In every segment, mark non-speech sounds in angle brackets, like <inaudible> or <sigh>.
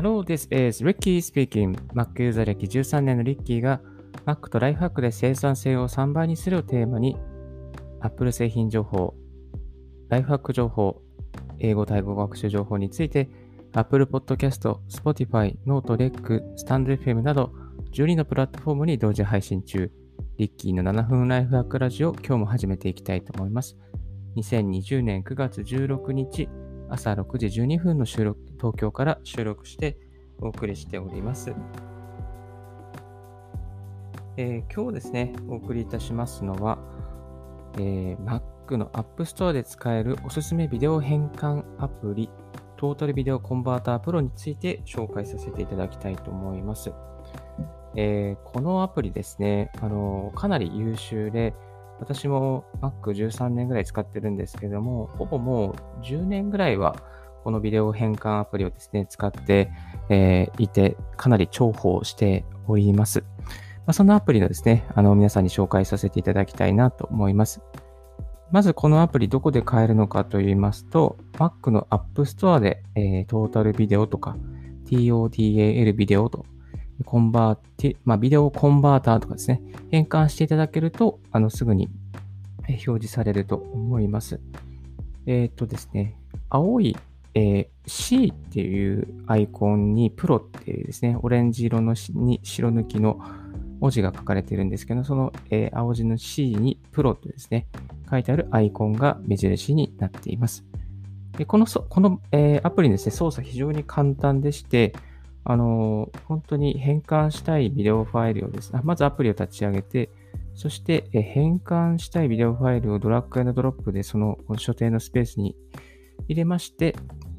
Hello, this is Ricky speaking. Mac ユーザー歴13年のリッキーが Mac とライフハックで生産性を3倍にするをテーマに Apple 製品情報、ライフハック情報、英語・タイ語学習情報について Apple Podcast、Spotify、Note、REC、StandFM など12のプラットフォームに同時配信中。リッキーの7分ライフハックラジオ今日も始めていきたいと思います。2020年9月16日朝6時12分の収録、東京から収録してお送りしております。えー、今日ですね、お送りいたしますのは、えー、Mac の App Store で使えるおすすめビデオ変換アプリ、トータルビデオコンバータープロについて紹介させていただきたいと思います。えー、このアプリですね、あのかなり優秀で、私も Mac13 年ぐらい使ってるんですけども、ほぼもう10年ぐらいはこのビデオ変換アプリをですね、使って、えー、いて、かなり重宝しております。まあ、そのアプリのですね、あの、皆さんに紹介させていただきたいなと思います。まずこのアプリどこで買えるのかと言いますと、Mac の App Store で、えー、トータルビデオとか TOTAL ビデオとコンバーティ、まあ、ビデオコンバーターとかですね、変換していただけると、あの、すぐに表示されると思います。えっ、ー、とですね、青い、えー、C っていうアイコンにプロっていうですね、オレンジ色のに白抜きの文字が書かれてるんですけど、その、えー、青字の C にプロとですね、書いてあるアイコンが目印になっています。でこのそこの、えー、アプリですね、操作非常に簡単でして、あの、本当に変換したいビデオファイルをですね、まずアプリを立ち上げて、そして変換したいビデオファイルをドラッグドドロップでその所定のスペースに入れまして、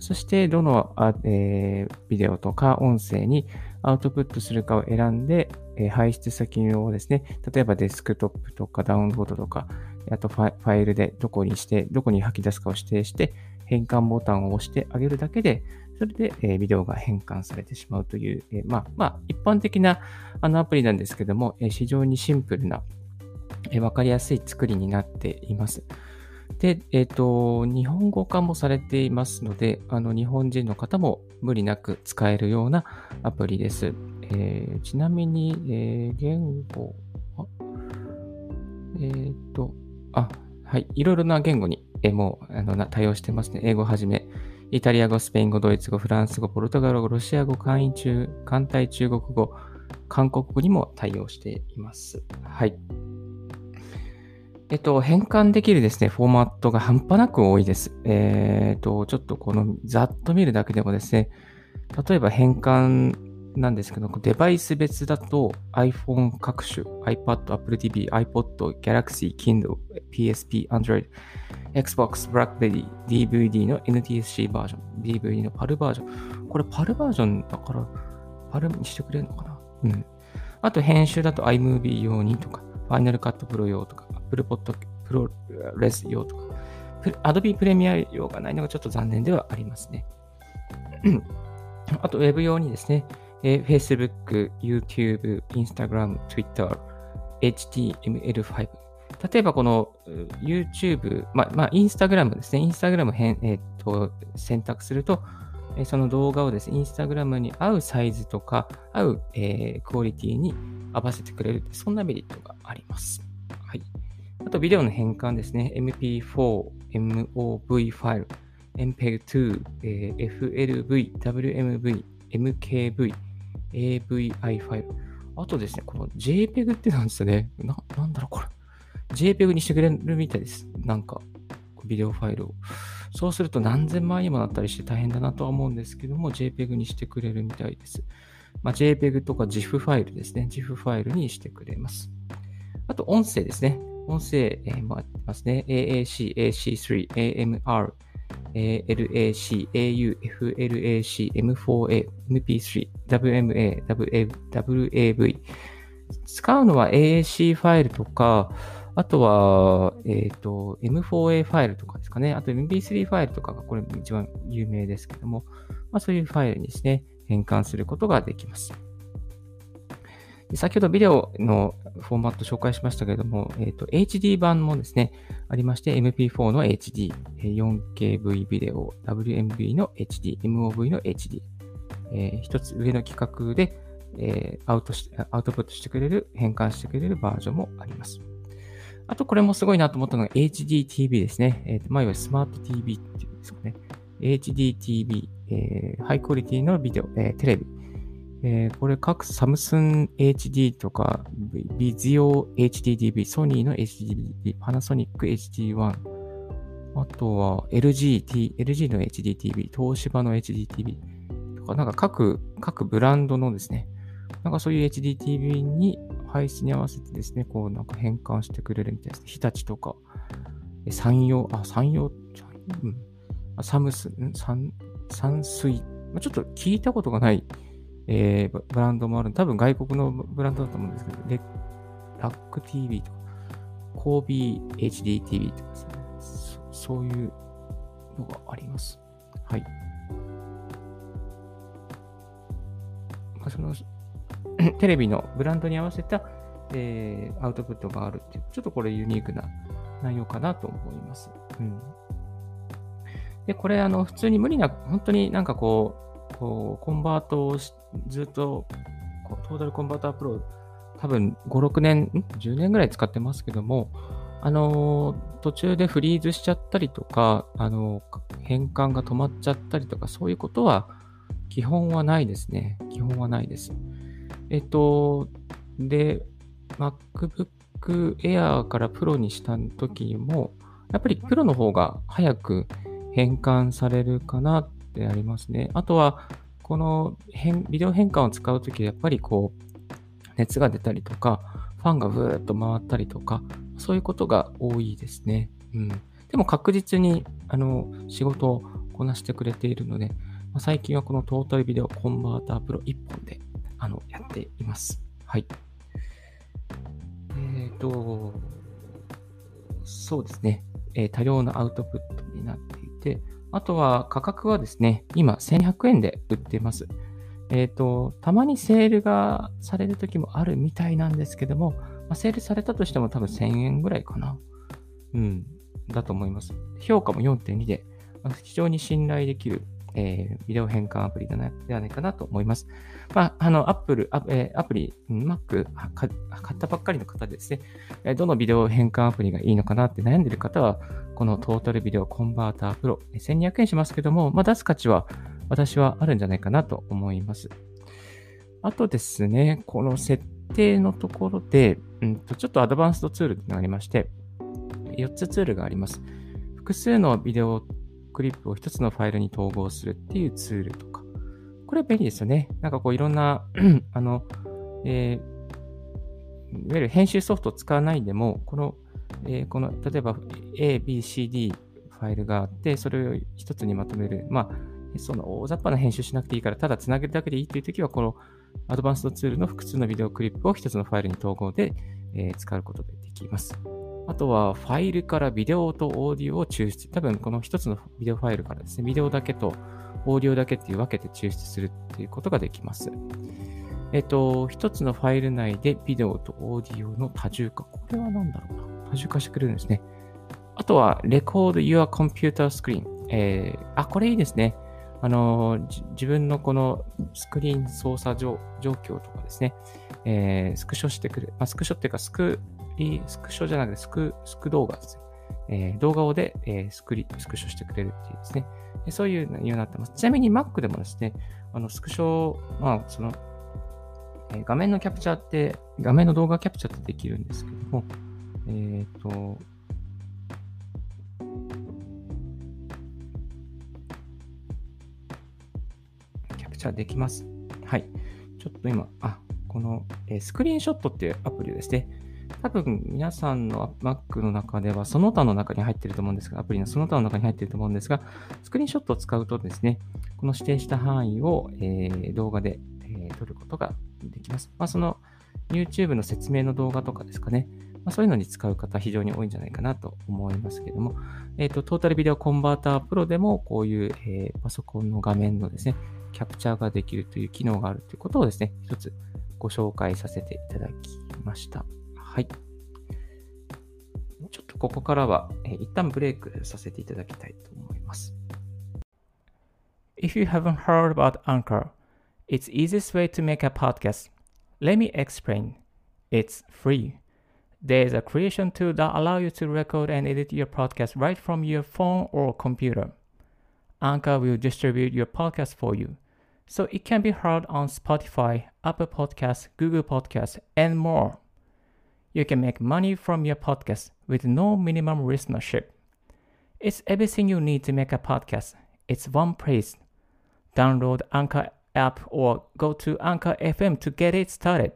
そしてどのあ、えー、ビデオとか音声にアウトプットするかを選んで、えー、排出先をですね、例えばデスクトップとかダウンロードとか、あとファイルでどこにして、どこに吐き出すかを指定して、変換ボタンを押してあげるだけで、それで、えビデオが変換されてしまうという、えまあ、まあ、一般的なあのアプリなんですけども、え非常にシンプルな、えわかりやすい作りになっています。で、えっ、ー、と、日本語化もされていますので、あの、日本人の方も無理なく使えるようなアプリです。えー、ちなみに、えー、言語、えっ、ー、と、あ、はい、いろいろな言語に、えもうあの対応してますね。英語はじめ、イタリア語、スペイン語、ドイツ語、フランス語、ポルトガル語、ロシア語、簡易中、簡体中国語、韓国語にも対応しています。はい。えっと、変換できるですね、フォーマットが半端なく多いです。えっと、ちょっとこのざっと見るだけでもですね、例えば変換なんですけど、デバイス別だと iPhone 各種、iPad、Apple TV、iPod、Galaxy、Kindle、PSP、Android、Xbox、BlackBerry、DVD の NTSC バージョン、DVD の PAL バージョン。これ PAL バージョンだから、PAL にしてくれるのかなうん。あと編集だと iMovie 用にとか、Final Cut Pro 用とか、Apple Pod ProRes 用とか、Adobe Premiere 用がないのがちょっと残念ではありますね。あと Web 用にですね、えー、Facebook、YouTube、Instagram、Twitter、HTML5。例えばこの YouTube、まあ、まあ、Instagram ですね。Instagram 変、えー、っと選択すると、えその動画をですね、Instagram に合うサイズとか、合う、えー、クオリティに合わせてくれる、そんなメリットがあります。はい。あと、ビデオの変換ですね。MP4、MOV ファイル、MPEG2、えー、FLV、WMV、MKV、AVI ファイル。あとですね、この JPEG ってなんですよね。な、なんだろう、これ。JPEG にしてくれるみたいです。なんか、ビデオファイルを。そうすると何千万にもなったりして大変だなとは思うんですけども、JPEG にしてくれるみたいです。まあ、JPEG とか GIF ファイルですね。GIF ファイルにしてくれます。あと、音声ですね。音声、えー、もありますね。AAC、AC3、AMR、LAC、AU、FLAC、M4A、MP3、WMA、WAV。使うのは AAC ファイルとか、あとは、えっ、ー、と、M4A ファイルとかですかね。あと MP3 ファイルとかがこれ一番有名ですけども、まあ、そういうファイルにですね、変換することができます。先ほどビデオのフォーマット紹介しましたけれども、えっ、ー、と、HD 版もですね、ありまして、MP4 の HD、4KV ビデオ、WMV の HD、MOV の HD、えー、一つ上の規格で、えー、アウトしアウトプットしてくれる、変換してくれるバージョンもあります。あと、これもすごいなと思ったのが HDTV ですね。えーとまあ、いわゆるスマート TV っていうんですかね。HDTV、えー、ハイクオリティのビデオ、えー、テレビ。えー、これ各サムスン HD とか、ビジオ HDTV、ソニーの HDTV、パナソニック HD1、あとは LGT、LG の HDTV、東芝の HDTV とか、なんか各、各ブランドのですね、なんかそういう HDTV に配置に合わせてですね、こうなんか変換してくれるみたいですね。日立とか、山陽、あ、山陽、うん、サムス、ん山、山水、まあ、ちょっと聞いたことがない、えー、ブランドもある。多分外国のブランドだと思うんですけど、レラック TV とか、コービー HDTV とかですねそ、そういうのがあります。はい。まあ、その、<clears throat> テレビのブランドに合わせた、えー、アウトプットがあるっていう、ちょっとこれユニークな内容かなと思います。うん。で、これ、あの、普通に無理な、本当になんかこう、こうコンバートをずっと、トータルコンバータープロ、多分5、6年、10年ぐらい使ってますけども、あの途中でフリーズしちゃったりとか、あの変換が止まっちゃったりとか、そういうことは基本はないですね。基本はないです。えっと、で、MacBook Air から Pro にした時も、やっぱり Pro の方が早く変換されるかなってありますね。あとは、この変ビデオ変換を使うとき、やっぱりこう、熱が出たりとか、ファンがブーっと回ったりとか、そういうことが多いですね。うん。でも確実に、あの、仕事をこなしてくれているので、まあ、最近はこのトータルビデオコンバータープロ1本で、あの、やっています。はい。えっ、ー、と、そうですね。えー、多量なアウトプットになっていて、あとは価格はですね、今1200円で売っています。えっ、ー、と、たまにセールがされる時もあるみたいなんですけども、まあ、セールされたとしても多分1000円ぐらいかな。うん、だと思います。評価も4.2で、非常に信頼できるえー、ビデオ変換アプリではないかなと思います。まあ、あの、Apple、ア,、えー、アプリ、Mac 買ったばっかりの方ですね、どのビデオ変換アプリがいいのかなって悩んでる方は、このトータルビデオコンバータープロ、1200円しますけども、まあ、出す価値は私はあるんじゃないかなと思います。あとですね、この設定のところで、うんと、ちょっとアドバンストツールがありまして、4つツールがあります。複数のビデオクリップを一つのファイルに統合するっていうツールとか。これは便利ですよね。なんかこういろんな <clears throat> あの、えー、いわゆる編集ソフトを使わないでも、この、えー、この、例えば A、B、C、D ファイルがあって、それを一つにまとめる。まあ、その大雑把な編集しなくていいから、ただつなげるだけでいいというときは、このアドバンストツールの複数のビデオクリップを一つのファイルに統合で、えー、使うことができます。あとはファイルからビデオとオーディオを抽出。多分この一つのビデオファイルからですね、ビデオだけとオーディオだけっていう分けて抽出するっていうことができます。えっと、一つのファイル内でビデオとオーディオの多重化。これは何だろうな？多重化してくれるんですね。あとは、Record Your Computer Screen。えー、あ、これいいですね。あの、自分のこのスクリーン操作状況とかですね、えー、スクショしてくる。まあ、スクショっていうか、スクリスクショじゃなくてスク、スク動画ですね。えー、動画をで、えー、スクリ、スクショしてくれるっていうですね。そういう内容になってます。ちなみに Mac でもですね、あの、スクショ、まあ、その、えー、画面のキャプチャーって、画面の動画キャプチャーってできるんですけども、えっ、と、キャプチャーできます。はい。ちょっと今、あ、この、えー、スクリーンショットっていうアプリですね。多分皆さんの Mac の中ではその他の中に入っていると思うんですが、アプリのその他の中に入っていると思うんですが、スクリーンショットを使うとですね、この指定した範囲を、え、動画で、え、撮ることができます。まあ、その YouTube の説明の動画とかですかね、まあ、そういうのに使う方非常に多いんじゃないかなと思いますけども、えっ、と、トータルビデオコンバータープロでもこういう、え、パソコンの画面のですね、キャプチャーができるという機能があるということをですね、一つご紹介させていただきました。はい。ちょっとここからは、えー、一旦ブレイクさせていただきたいと思います。If you haven't heard about Anchor, It's easiest way to make a podcast. Let me explain. It's free. There's a creation tool that allow you to record and edit your podcast right from your phone or computer. Anchor will distribute your podcast for you. So it can be heard on Spotify, Apple Podcasts, Google Podcasts, and more. You can make money from your podcast with no minimum listenership. It's everything you need to make a podcast. It's one place. Download Anchor app or go to Anchor FM to get it started.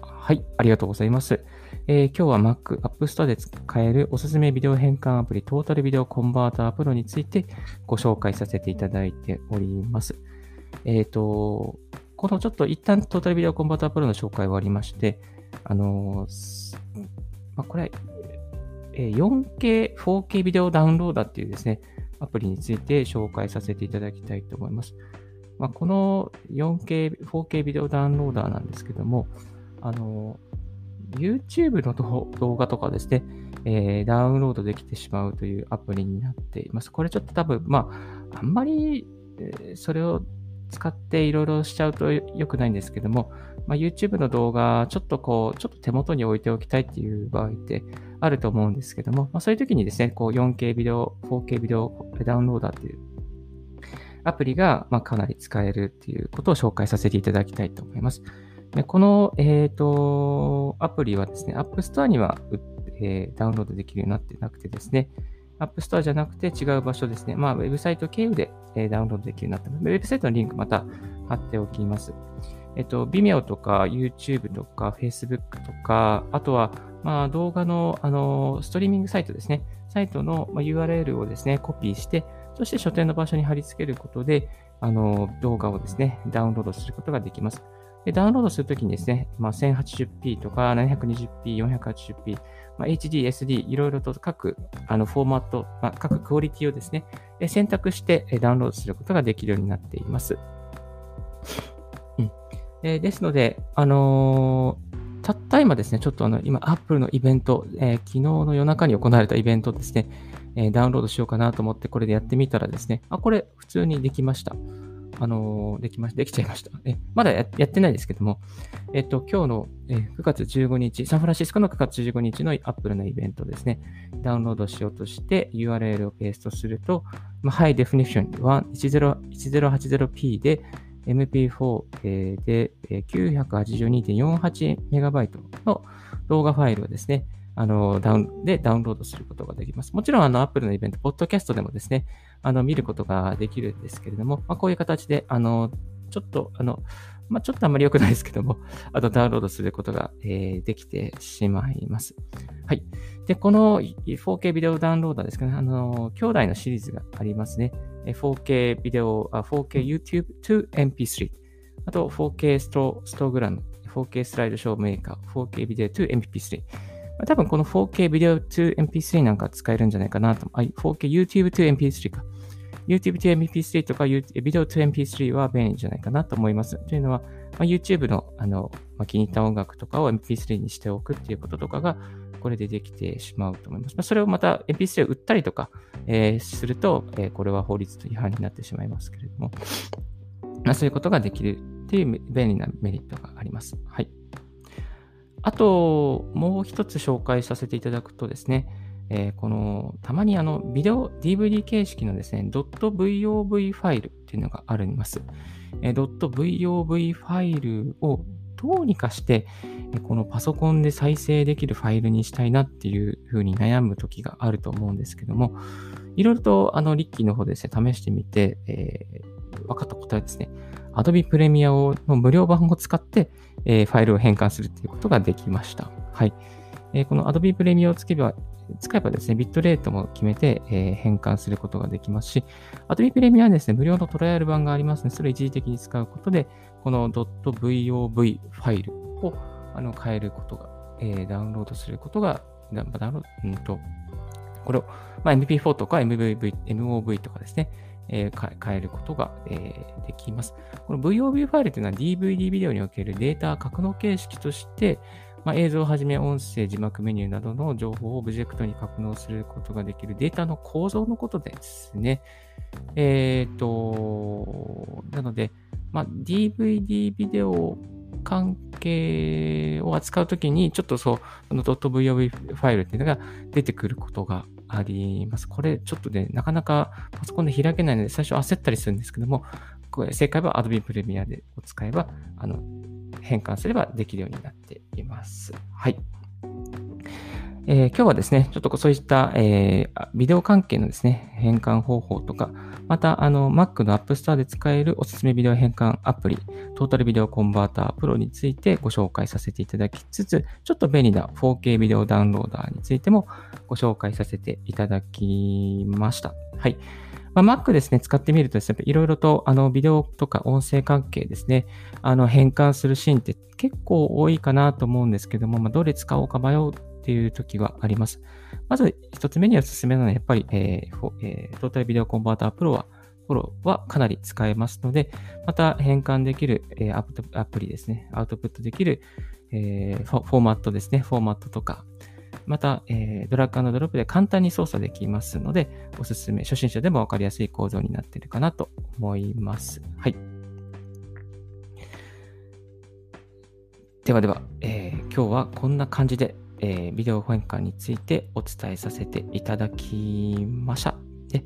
はい、ありがとうございます。えー、今日は Mac App Store で使えるおすすめビデオ変換アプリトータルビデオコンバータープロについてご紹介させていただいております。えっ、ー、と、このちょっと一旦トータルビデオコンバータープロの紹介はありまして、あのー、まあ、これ、え 4K、4K ビデオダウンローダーっていうですね、アプリについて紹介させていただきたいと思います。まあ、この 4K、4K ビデオダウンローダーなんですけども、あの、YouTube の動画とかですね、えー、ダウンロードできてしまうというアプリになっています。これちょっと多分、まあ、あんまり、え、それを使っていろいろしちゃうと良くないんですけども、まあ、YouTube の動画、ちょっとこう、ちょっと手元に置いておきたいっていう場合ってあると思うんですけども、まあ、そういう時にですね、こう 4K ビデオ、4K ビデオダウンローダーっていうアプリが、ま、かなり使えるっていうことを紹介させていただきたいと思います。でこの、えっ、ー、と、アプリはですね、App Store には、えー、ダウンロードできるようになってなくてですね、App Store じゃなくて違う場所ですね。まあ、ウェブサイト経由で、え、ダウンロードできるようになってます。ウェブサイトのリンクまた貼っておきます。えっと、Vimeo とか YouTube とか Facebook とか、あとは、まあ、動画の、あの、ストリーミングサイトですね。サイトの URL をですね、コピーして、そして書店の場所に貼り付けることで、あの、動画をですね、ダウンロードすることができます。でダウンロードするときにですね、まあ、1080p とか 720p、480p、まあ、HD、SD、いろいろと各あのフォーマット、まあ、各クオリティをですね、選択してダウンロードすることができるようになっています。うんえー、ですので、あのー、たった今ですね、ちょっとあの、今、Apple のイベント、えー、昨日の夜中に行われたイベントですね、えダウンロードしようかなと思ってこれでやってみたらですね、あ、これ普通にできました。あのできまし、できちゃいました。えまだやってないですけども、えっと、今日の、え9月15日、サンフランシスコの9月15日の Apple のイベントですね、ダウンロードしようとして URL をペーストすると、まあ、High Definition 1080p で MP4 で 982.48MB の動画ファイルをですね、あの、ダウン、でダウンロードすることができます。もちろん、あの、Apple のイベント、ポッドキャストでもですね、あの、見ることができるんですけれども、まあ、こういう形で、あの、ちょっと、あの、まあ、ちょっとあんまり良くないですけども、<laughs> あとダウンロードすることが、えー、できてしまいます。はい。で、この 4K ビデオダウンローダーですかね、あの、兄弟のシリーズがありますね。4K ビデオ、4K YouTube to MP3。あと、4K ストストグラム、4K スライドショーメーカー、4K ビデオ to MP3。多分この 4K ビデオ to MP3 なんか使えるんじゃないかなと。4K YouTube to MP3 か。YouTube to MP3 とかビデオ to MP3 は便利じゃないかなと思います。というのは、まあ、YouTube のあの、まあ、気に入った音楽とかを MP3 にしておくっていうこととかが、これでできてしまうと思います。まあ、それをまた MP3 を売ったりとか、えー、すると、えー、これは法律違反になってしまいますけれども、まあ、そういうことができるっていう便利なメリットがあります。はい。あと、もう一つ紹介させていただくとですね、えー、この、たまにあの、ビデオ、DVD 形式のですね、.vov ファイルっていうのがあります。えー、.vov ファイルをどうにかして、このパソコンで再生できるファイルにしたいなっていうふうに悩む時があると思うんですけども、いろいろとあの、リッキーの方でですね、試してみて、え、分かった答えですね。Adobe Premiere の無料版を使って、えー、ファイルを変換するということができました。はい。えー、この Adobe Premiere を使えば、使えばですね、ビットレートも決めて、えー、変換することができますし、Adobe Premiere はですね、無料のトライアル版がありますので、それを一時的に使うことで、この .vov ファイルをあの変えることが、えー、ダウンロードすることが、ダウンロード、うんと、これを、まあ、MP4 とか MVV、MOV とかですね、えー、変えることが、えー、できます。この VOV ファイルというのは DVD ビデオにおけるデータ格納形式として、まあ、映像をはじめ音声、字幕メニューなどの情報をオブジェクトに格納することができるデータの構造のことですね。えっ、と、なので、まあ、DVD ビデオ関係を扱うときに、ちょっとそう、その .vob ファイルっていうのが出てくることがあります。これちょっとね、なかなかパソコンで開けないので、最初焦ったりするんですけども、これ正解は Adobe Premiere でお使えば、あの、変換すればできるようになっています。はい。えー、今日はですね、ちょっとそういった、えー、ビデオ関係のですね、変換方法とか、また、あの、Mac の App Store で使えるおすすめビデオ変換アプリ、トータルビデオコンバータープロについてご紹介させていただきつつ、ちょっと便利な 4K ビデオダウンローダーについてもご紹介させていただきました。はい。まあ、Mac ですね、使ってみるとですね、いろいろとあのビデオとか音声関係ですね、あの変換するシーンって結構多いかなと思うんですけども、まあ、どれ使おうか迷うっていう時があります。まず一つ目におすすめなのはやっぱり、えーえー、トータルビデオコンバータープロはプロはかなり使えますので、また変換できる、えー、アプリですね、アウトプットできる、えー、フォーマットですね、フォーマットとか、また、えー、ドラッグドロップで簡単に操作できますので、おすすめ、初心者でもわかりやすい構造になっているかなと思います。はい。ではでは、えー、今日はこんな感じで、えー、ビデオ変換についてお伝えさせていただきました。で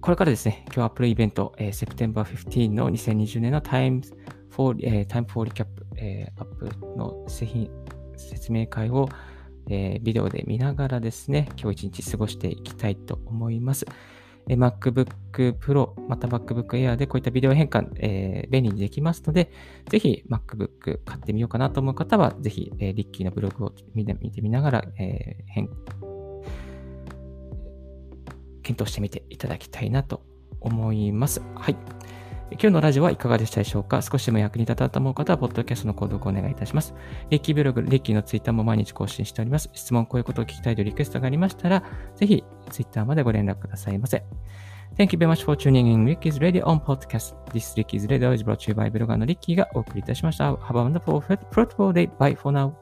これからですね、今日はアップルイベント、えー、セプテンバー15の2020年のタイムフォーえー、タイムフォーリキャップ、えー、アップの製品説明会をえー、ビデオで見ながらですね、今日一日過ごしていきたいと思います。MacBook Pro、また MacBook Air でこういったビデオ変換、えー、便利にできますので、ぜひ MacBook 買ってみようかなと思う方は、ぜひ、えー、リッキーのブログを見て見てみながら、えー、変検討してみていただきたいなと思います。はい。今日のラジオはいかがでしたでしょうか？少しでも役に立ったと思う方は、ポッドキャストの購読をお願いいたします。リッキーブログ、リッキーのツイッターも毎日更新しております。質問、こういうことを聞きたいというリクエストがありましたら、ぜひツイッターまでご連絡くださいませ。Thank you very much for tuning in Ricky's Radio on Podcast. This Ricky's Radio is brought to you by ブロガーのリッキーがお送りいたしました。Have a wonderful, fruitful day. Bye for now.